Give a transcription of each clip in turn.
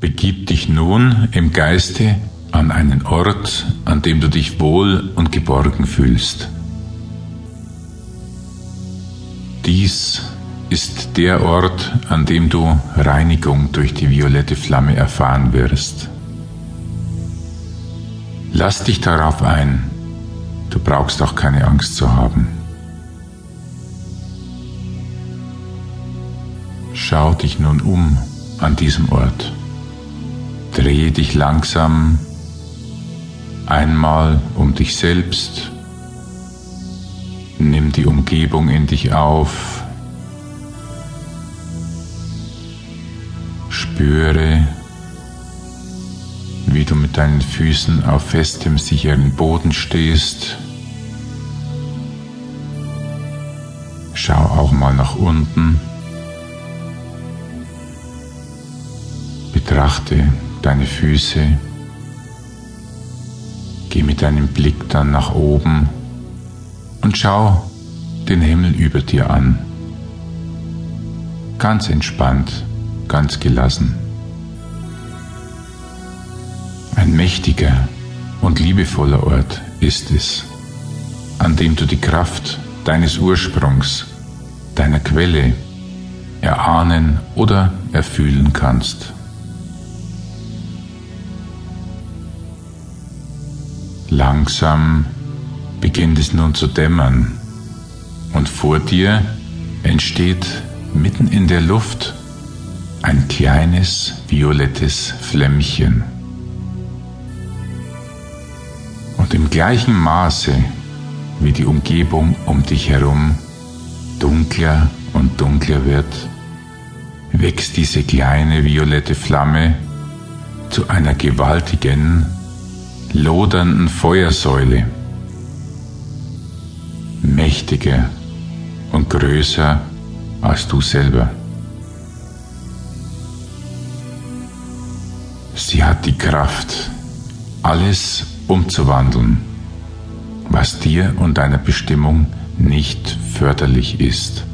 Begib dich nun im Geiste an einen Ort, an dem du dich wohl und geborgen fühlst. Dies ist der Ort, an dem du Reinigung durch die violette Flamme erfahren wirst. Lass dich darauf ein, du brauchst auch keine Angst zu haben. Schau dich nun um an diesem Ort. Drehe dich langsam einmal um dich selbst. Nimm die Umgebung in dich auf. Spüre, wie du mit deinen Füßen auf festem, sicheren Boden stehst. Schau auch mal nach unten. Betrachte deine Füße. Geh mit deinem Blick dann nach oben und schau den Himmel über dir an. Ganz entspannt, ganz gelassen. Ein mächtiger und liebevoller Ort ist es, an dem du die Kraft deines Ursprungs, deiner Quelle erahnen oder erfühlen kannst. Langsam beginnt es nun zu dämmern und vor dir entsteht mitten in der Luft ein kleines violettes Flämmchen. Und im gleichen Maße, wie die Umgebung um dich herum dunkler und dunkler wird, wächst diese kleine violette Flamme zu einer gewaltigen lodernden Feuersäule, mächtiger und größer als du selber. Sie hat die Kraft, alles umzuwandeln, was dir und deiner Bestimmung nicht förderlich ist.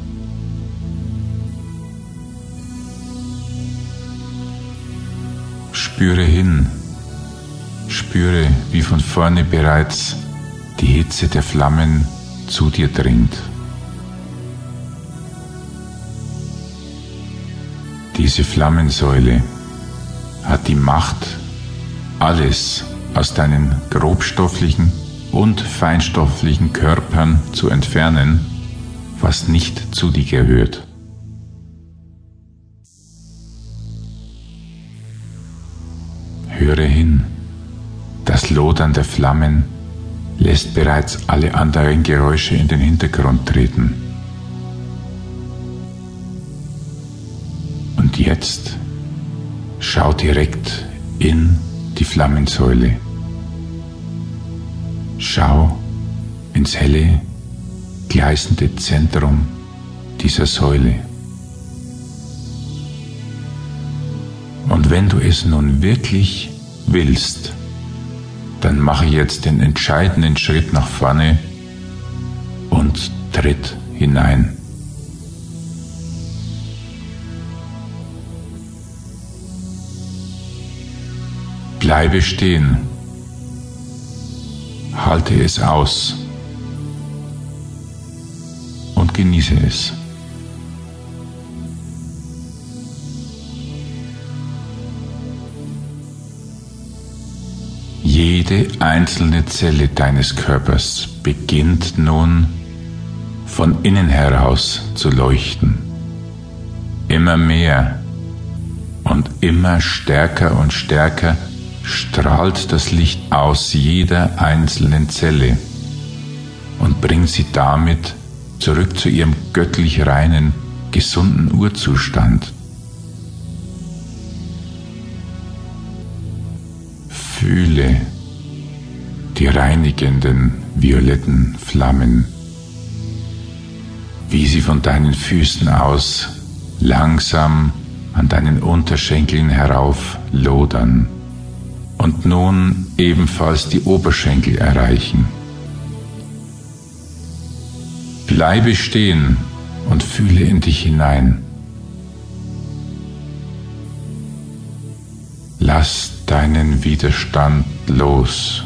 Spüre hin, Spüre, wie von vorne bereits die Hitze der Flammen zu dir dringt. Diese Flammensäule hat die Macht, alles aus deinen grobstofflichen und feinstofflichen Körpern zu entfernen, was nicht zu dir gehört. Höre hin. Das Lodern der Flammen lässt bereits alle anderen Geräusche in den Hintergrund treten. Und jetzt schau direkt in die Flammensäule. Schau ins helle, gleißende Zentrum dieser Säule. Und wenn du es nun wirklich willst, dann mache jetzt den entscheidenden Schritt nach vorne und tritt hinein. Bleibe stehen. Halte es aus und genieße es. Jede einzelne Zelle deines Körpers beginnt nun von innen heraus zu leuchten. Immer mehr und immer stärker und stärker strahlt das Licht aus jeder einzelnen Zelle und bringt sie damit zurück zu ihrem göttlich reinen, gesunden Urzustand. Fühle die reinigenden violetten Flammen, wie sie von deinen Füßen aus langsam an deinen Unterschenkeln herauf lodern und nun ebenfalls die Oberschenkel erreichen. Bleibe stehen und fühle in dich hinein. Lass deinen Widerstand los.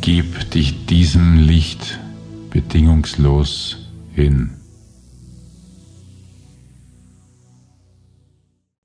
Gib dich diesem Licht bedingungslos hin.